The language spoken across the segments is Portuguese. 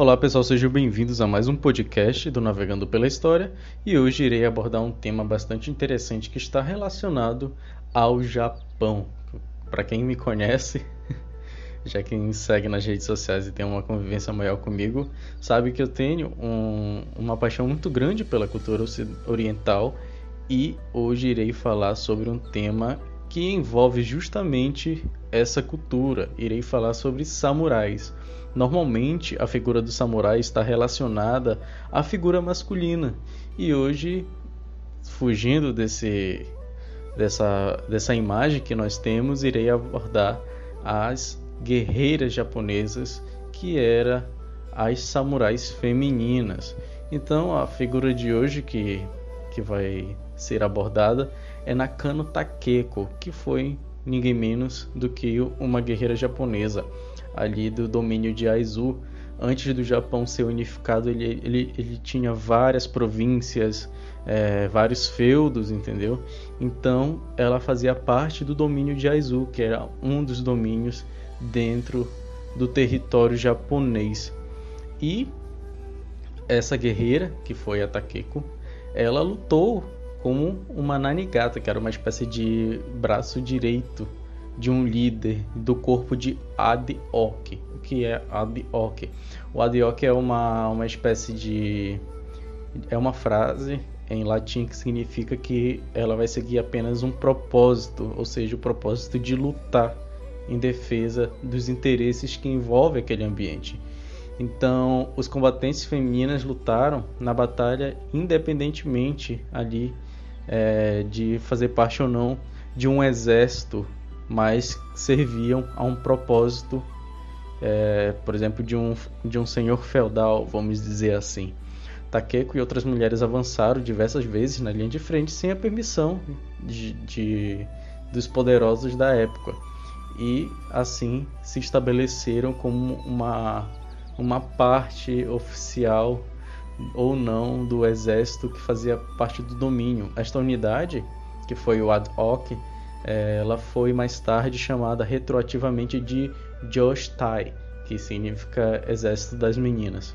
Olá pessoal, sejam bem-vindos a mais um podcast do Navegando pela História e hoje irei abordar um tema bastante interessante que está relacionado ao Japão. Para quem me conhece, já quem me segue nas redes sociais e tem uma convivência maior comigo, sabe que eu tenho um, uma paixão muito grande pela cultura oriental e hoje irei falar sobre um tema que envolve justamente essa cultura. Irei falar sobre samurais Normalmente, a figura do samurai está relacionada à figura masculina. E hoje, fugindo desse, dessa, dessa imagem que nós temos, irei abordar as guerreiras japonesas, que eram as samurais femininas. Então, a figura de hoje que, que vai ser abordada é Nakano Takeko, que foi ninguém menos do que uma guerreira japonesa ali do domínio de Aizu. Antes do Japão ser unificado, ele, ele, ele tinha várias províncias, é, vários feudos, entendeu? Então ela fazia parte do domínio de Aizu, que era um dos domínios dentro do território japonês. E essa guerreira, que foi a Takeko, ela lutou como uma Nanigata, que era uma espécie de braço direito de um líder do corpo de Adioc. O que é Adioc? O Adioc é uma, uma espécie de. É uma frase em latim que significa que ela vai seguir apenas um propósito, ou seja, o propósito de lutar em defesa dos interesses que envolve aquele ambiente. Então, os combatentes femininas lutaram na batalha independentemente ali é, de fazer parte ou não de um exército mas serviam a um propósito, é, por exemplo, de um, de um senhor feudal, vamos dizer assim. Takeko e outras mulheres avançaram diversas vezes na linha de frente sem a permissão de, de, dos poderosos da época e assim se estabeleceram como uma, uma parte oficial ou não do exército que fazia parte do domínio. Esta unidade, que foi o ad hoc, ela foi mais tarde chamada retroativamente de Jostai, que significa Exército das Meninas.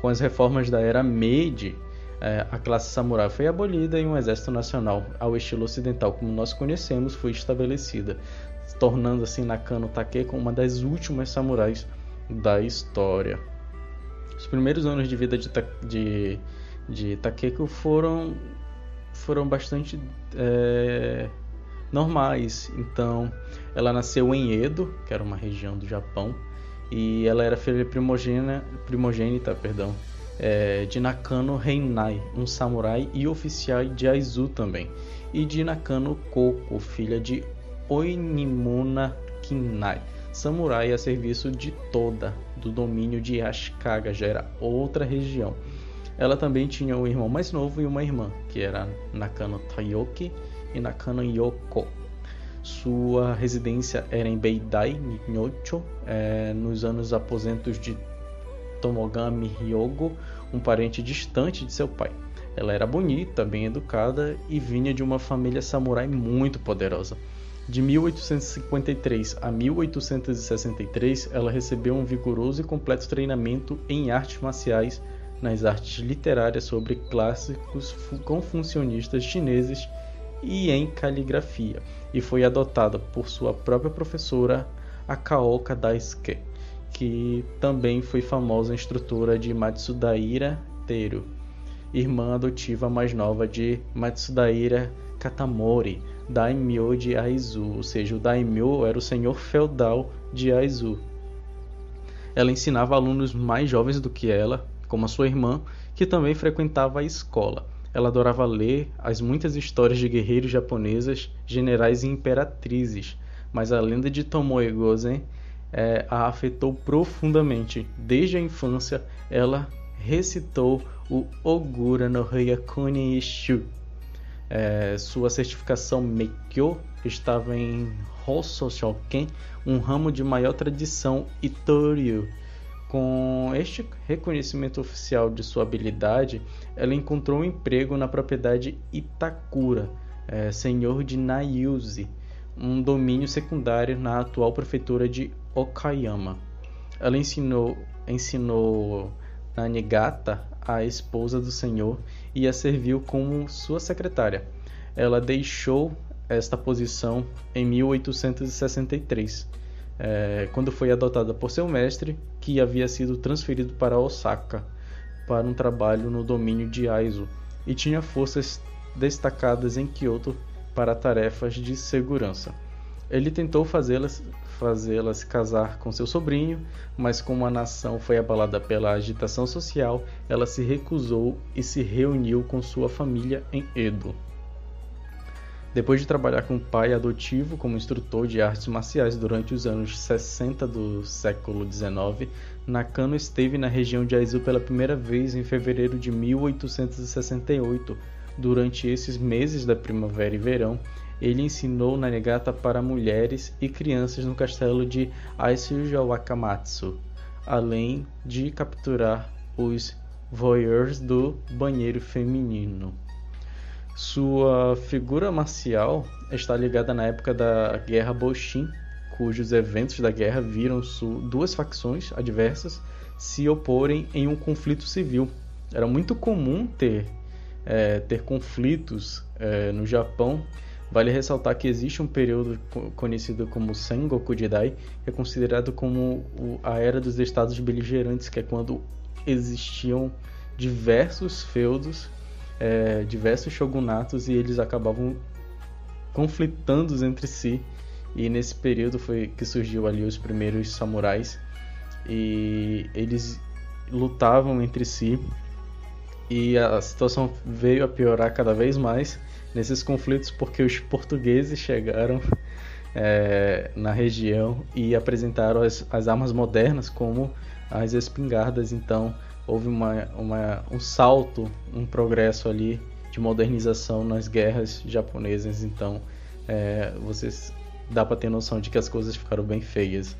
Com as reformas da era Meiji, é, a classe samurai foi abolida e um exército nacional, ao estilo ocidental como nós conhecemos, foi estabelecida, tornando assim Nakano Takeko uma das últimas samurais da história. Os primeiros anos de vida de, de, de Takeko foram, foram bastante é, normais. Então, ela nasceu em Edo, que era uma região do Japão, e ela era filha primogênita, perdão, é, de Nakano Reinai, um samurai e oficial de Aizu também, e de Nakano Koko, filha de Oinimuna Kinai, samurai a serviço de Toda, do domínio de Ashikaga, já era outra região. Ela também tinha um irmão mais novo e uma irmã, que era Nakano Tayoki e Nakano Yoko. Sua residência era em Beidai, Nyocho, é, nos anos aposentos de Tomogami Hyogo, um parente distante de seu pai. Ela era bonita, bem educada e vinha de uma família samurai muito poderosa. De 1853 a 1863, ela recebeu um vigoroso e completo treinamento em artes marciais, nas artes literárias sobre clássicos confucionistas chineses e em caligrafia, e foi adotada por sua própria professora Akaoka Daisuke, que também foi famosa instrutora de Matsudaira Teru, irmã adotiva mais nova de Matsudaira Katamori, daimyo de Aizu, ou seja, o daimyo era o senhor feudal de Aizu. Ela ensinava alunos mais jovens do que ela, como a sua irmã, que também frequentava a escola. Ela adorava ler as muitas histórias de guerreiros japonesas, generais e imperatrizes, mas a lenda de Tomoe Gozen é, a afetou profundamente. Desde a infância, ela recitou o Ogura no Hyakuni Ishu. É, sua certificação Meikyo estava em Hosso Shoken, um ramo de maior tradição Itoryu com este reconhecimento oficial de sua habilidade, ela encontrou um emprego na propriedade Itakura, é, senhor de Nayuzi, um domínio secundário na atual prefeitura de Okayama. Ela ensinou, ensinou Nanigata, a esposa do senhor, e a serviu como sua secretária. Ela deixou esta posição em 1863, é, quando foi adotada por seu mestre, que havia sido transferido para Osaka para um trabalho no domínio de Aizu e tinha forças destacadas em Kyoto para tarefas de segurança. Ele tentou fazê-las fazê-las casar com seu sobrinho, mas como a nação foi abalada pela agitação social, ela se recusou e se reuniu com sua família em Edo. Depois de trabalhar com o pai adotivo como instrutor de artes marciais durante os anos 60 do século XIX, Nakano esteve na região de Aizu pela primeira vez em fevereiro de 1868. Durante esses meses da primavera e verão, ele ensinou Nanegata para mulheres e crianças no castelo de Aisuja Wakamatsu, além de capturar os voyeurs do banheiro feminino. Sua figura marcial está ligada na época da Guerra Boshin, cujos eventos da guerra viram duas facções adversas se oporem em um conflito civil. Era muito comum ter, é, ter conflitos é, no Japão. Vale ressaltar que existe um período conhecido como Sengoku Jidai, que é considerado como a era dos estados beligerantes, que é quando existiam diversos feudos é, diversos shogunatos e eles acabavam conflitando entre si. E nesse período foi que surgiu ali os primeiros samurais. E eles lutavam entre si. E a situação veio a piorar cada vez mais nesses conflitos porque os portugueses chegaram é, na região e apresentaram as, as armas modernas como as espingardas. Então houve uma, uma, um salto, um progresso ali de modernização nas guerras japonesas. Então, é, vocês dá para ter noção de que as coisas ficaram bem feias.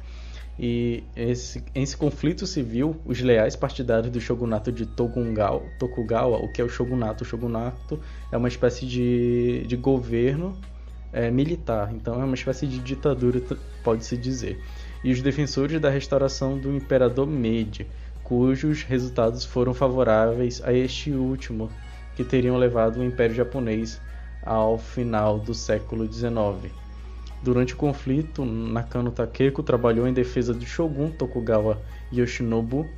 E esse, esse conflito civil, os leais partidários do shogunato de Tokugawa, o que é o shogunato? O shogunato é uma espécie de, de governo é, militar, então é uma espécie de ditadura, pode-se dizer. E os defensores da restauração do imperador Meiji, cujos resultados foram favoráveis a este último, que teriam levado o Império Japonês ao final do século XIX. Durante o conflito, Nakano Takeko trabalhou em defesa do shogun Tokugawa Yoshinobu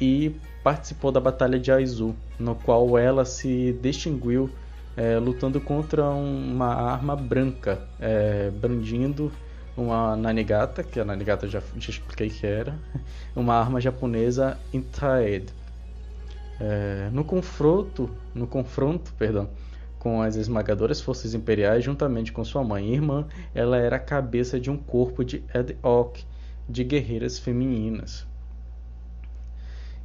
e participou da Batalha de Aizu, no qual ela se distinguiu é, lutando contra uma arma branca, é, brandindo uma Nanigata, que a Nanigata já, já expliquei que era, uma arma japonesa Intaed. É, no confronto, no confronto, perdão, com as esmagadoras forças imperiais, juntamente com sua mãe e irmã, ela era a cabeça de um corpo de hoc de guerreiras femininas.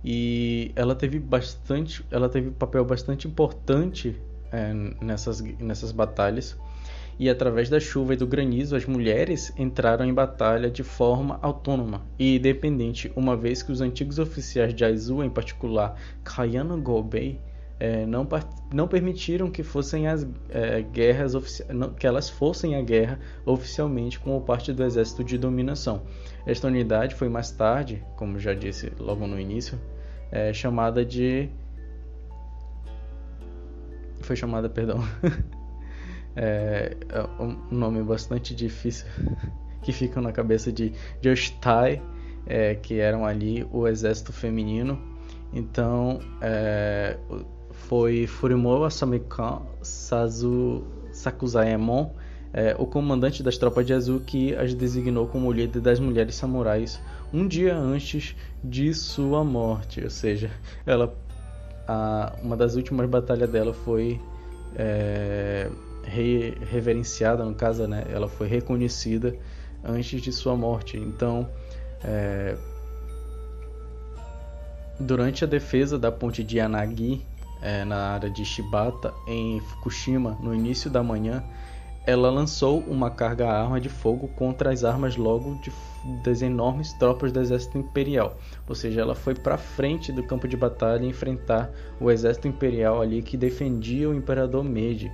E ela teve bastante, ela teve papel bastante importante é, nessas, nessas batalhas e através da chuva e do granizo as mulheres entraram em batalha de forma autônoma e independente, uma vez que os antigos oficiais de Aizu, em particular Kayano Gobei, é, não, não permitiram que fossem as é, guerras que elas fossem a guerra oficialmente como parte do exército de dominação. Esta unidade foi mais tarde, como já disse logo no início, é, chamada de foi chamada, perdão, é, é um nome bastante difícil que ficam na cabeça de Jostai, é, que eram ali o exército feminino. Então é, foi Furimoa Samekan Sazu Sakuzaemon, é, o comandante das tropas de Azul, que as designou como líder das mulheres samurais um dia antes de sua morte. Ou seja, ela, a, uma das últimas batalhas dela foi é, re, reverenciada, no caso, né, ela foi reconhecida antes de sua morte. Então, é, durante a defesa da ponte de Yanagi, é, na área de Shibata, em Fukushima, no início da manhã, ela lançou uma carga-arma de fogo contra as armas logo de, das enormes tropas do exército imperial. Ou seja, ela foi para frente do campo de batalha enfrentar o exército imperial ali que defendia o imperador Meiji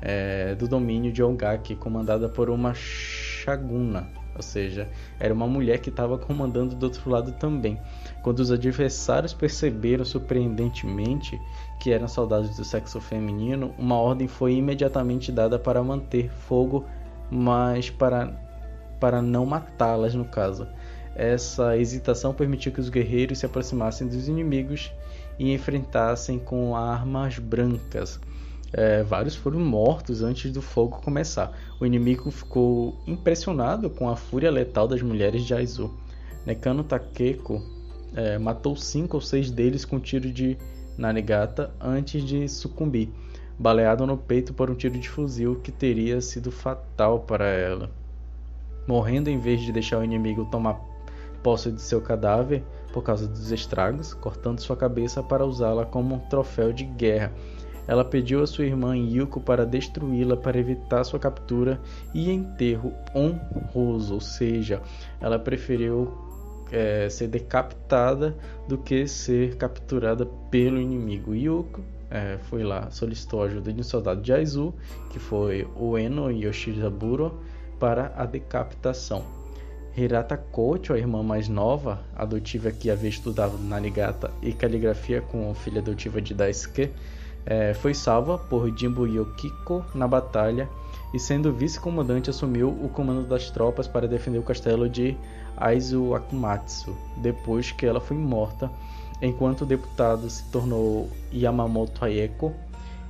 é, do domínio de Ogaki, comandada por uma Shaguna. Ou seja, era uma mulher que estava comandando do outro lado também. Quando os adversários perceberam surpreendentemente que eram soldados do sexo feminino, uma ordem foi imediatamente dada para manter fogo, mas para, para não matá-las no caso. Essa hesitação permitiu que os guerreiros se aproximassem dos inimigos e enfrentassem com armas brancas. É, vários foram mortos antes do fogo começar. O inimigo ficou impressionado com a fúria letal das mulheres de Aizu. Nekano Takeko é, matou cinco ou seis deles com um tiro de Nanigata antes de sucumbir, baleado no peito por um tiro de fuzil que teria sido fatal para ela. Morrendo em vez de deixar o inimigo tomar posse de seu cadáver por causa dos estragos, cortando sua cabeça para usá-la como um troféu de guerra. Ela pediu a sua irmã Yuko para destruí-la para evitar sua captura e enterro honroso, ou seja, ela preferiu é, ser decapitada do que ser capturada pelo inimigo. Yuko é, foi lá, solicitou a ajuda de um soldado de Aizu, que foi o Eno Yoshizaburo, para a decapitação. Hirata Kocho, a irmã mais nova, adotiva que havia estudado Nanigata e caligrafia com a filha adotiva de Daisuke, é, foi salva por Jimbo Yokiko na batalha e, sendo vice-comandante, assumiu o comando das tropas para defender o castelo de Aizu Akumatsu, depois que ela foi morta, enquanto o deputado se tornou Yamamoto Ayeko,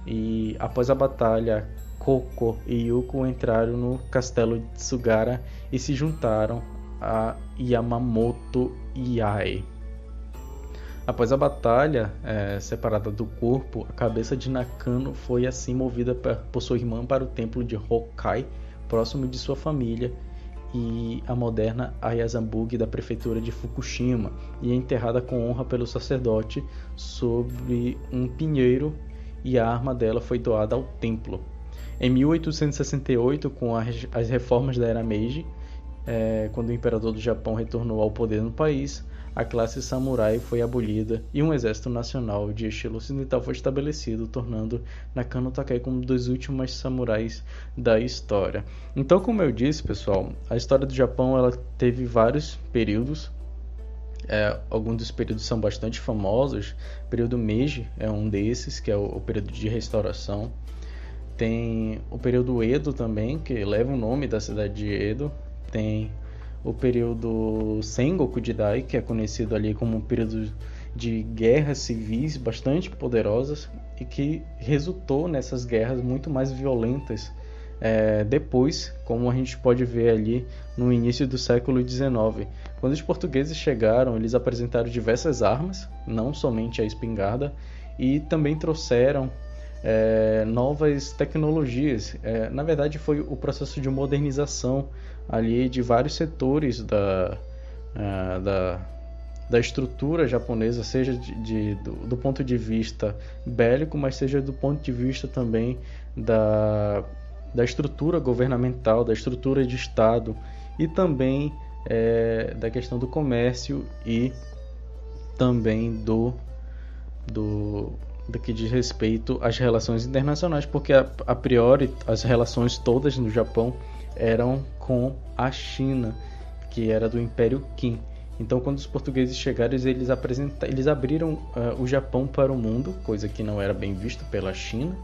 e após a batalha, Koko e Yuko entraram no castelo de Tsugara e se juntaram a Yamamoto Iai. Após a batalha, é, separada do corpo, a cabeça de Nakano foi assim movida por sua irmã para o templo de Hokai, próximo de sua família, e a moderna Ayazambugi da prefeitura de Fukushima e é enterrada com honra pelo sacerdote sobre um pinheiro e a arma dela foi doada ao templo. Em 1868, com as reformas da Era Meiji, é, quando o imperador do Japão retornou ao poder no país, a classe samurai foi abolida e um exército nacional de estilo ocidental foi estabelecido, tornando Nakano como um dos últimos samurais da história. Então, como eu disse, pessoal, a história do Japão ela teve vários períodos. É, alguns dos períodos são bastante famosos. O período Meiji é um desses, que é o, o período de restauração. Tem o período Edo também, que leva o nome da cidade de Edo. Tem o período Sengoku Jidai, que é conhecido ali como um período de guerras civis bastante poderosas e que resultou nessas guerras muito mais violentas é, depois, como a gente pode ver ali no início do século XIX. Quando os portugueses chegaram, eles apresentaram diversas armas, não somente a espingarda, e também trouxeram é, novas tecnologias. É, na verdade, foi o processo de modernização ali de vários setores da, uh, da, da estrutura japonesa, seja de, de do, do, ponto de vista bélico, mas seja do ponto de vista também da, da estrutura governamental, da estrutura de Estado e também é, da questão do comércio e também do, do, do que diz respeito às relações internacionais, porque a, a priori as relações todas no Japão eram com a China, que era do Império Qin. Então, quando os portugueses chegaram, eles, eles abriram uh, o Japão para o mundo, coisa que não era bem vista pela China,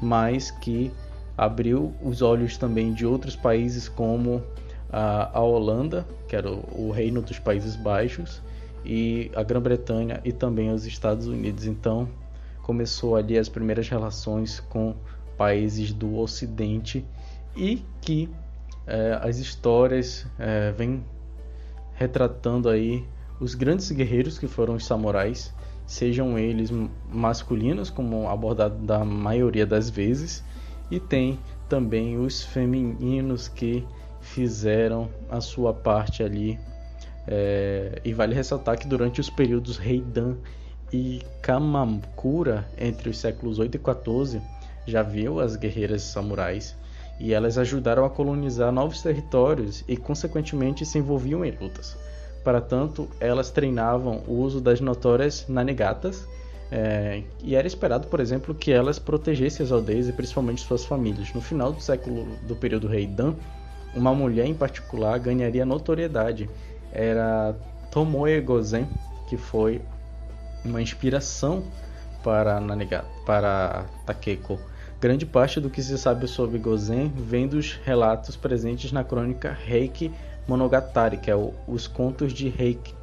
mas que abriu os olhos também de outros países como a, a Holanda, que era o, o reino dos Países Baixos, e a Grã-Bretanha e também os Estados Unidos. Então, começou ali as primeiras relações com países do Ocidente e que é, as histórias é, vêm retratando aí os grandes guerreiros que foram os samurais, sejam eles masculinos, como abordado da maioria das vezes, e tem também os femininos que fizeram a sua parte ali. É, e vale ressaltar que durante os períodos Heidan e Kamakura, entre os séculos 8 e 14, já viu as guerreiras samurais e elas ajudaram a colonizar novos territórios e, consequentemente, se envolviam em lutas. Para tanto, elas treinavam o uso das notórias nanigatas, é, e era esperado, por exemplo, que elas protegessem as aldeias e principalmente suas famílias. No final do século do período Heidan, uma mulher em particular ganharia notoriedade. Era Tomoe Gozen, que foi uma inspiração para Naniga, para Takeko. Grande parte do que se sabe sobre Gozen vem dos relatos presentes na crônica Reiki Monogatari, que é o, os contos de Reiki,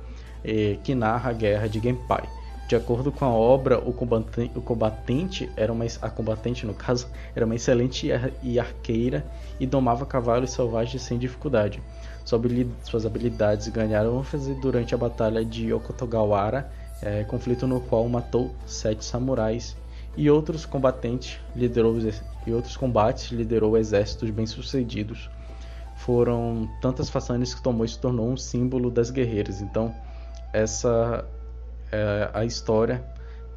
eh, que narra a guerra de Genpai. De acordo com a obra, o combatente, o combatente era uma, a combatente no caso era uma excelente e arqueira e domava cavalos selvagens sem dificuldade. Suas habilidades ganharam ênfase durante a batalha de Okotogawara, é, conflito no qual matou sete samurais e outros combatentes liderou e outros combates liderou exércitos bem-sucedidos. Foram tantas façanhas que tomou e se tornou um símbolo das guerreiras. Então, essa é a história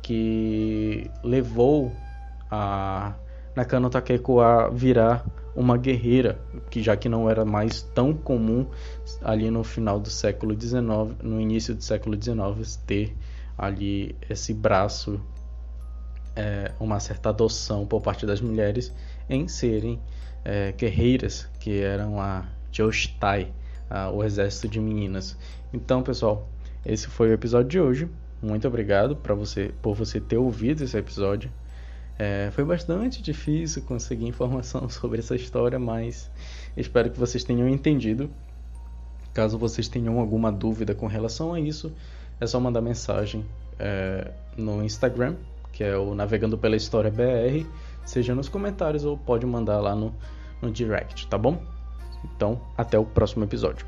que levou a Nakano Takeko a virar uma guerreira, que já que não era mais tão comum ali no final do século XIX, no início do século XIX, ter ali esse braço, é, uma certa adoção por parte das mulheres em serem é, guerreiras, que eram a Jostai, o exército de meninas. Então, pessoal, esse foi o episódio de hoje. Muito obrigado para você por você ter ouvido esse episódio. É, foi bastante difícil conseguir informação sobre essa história, mas espero que vocês tenham entendido. Caso vocês tenham alguma dúvida com relação a isso, é só mandar mensagem é, no Instagram, que é o Navegando pela História BR, seja nos comentários ou pode mandar lá no, no direct, tá bom? Então, até o próximo episódio.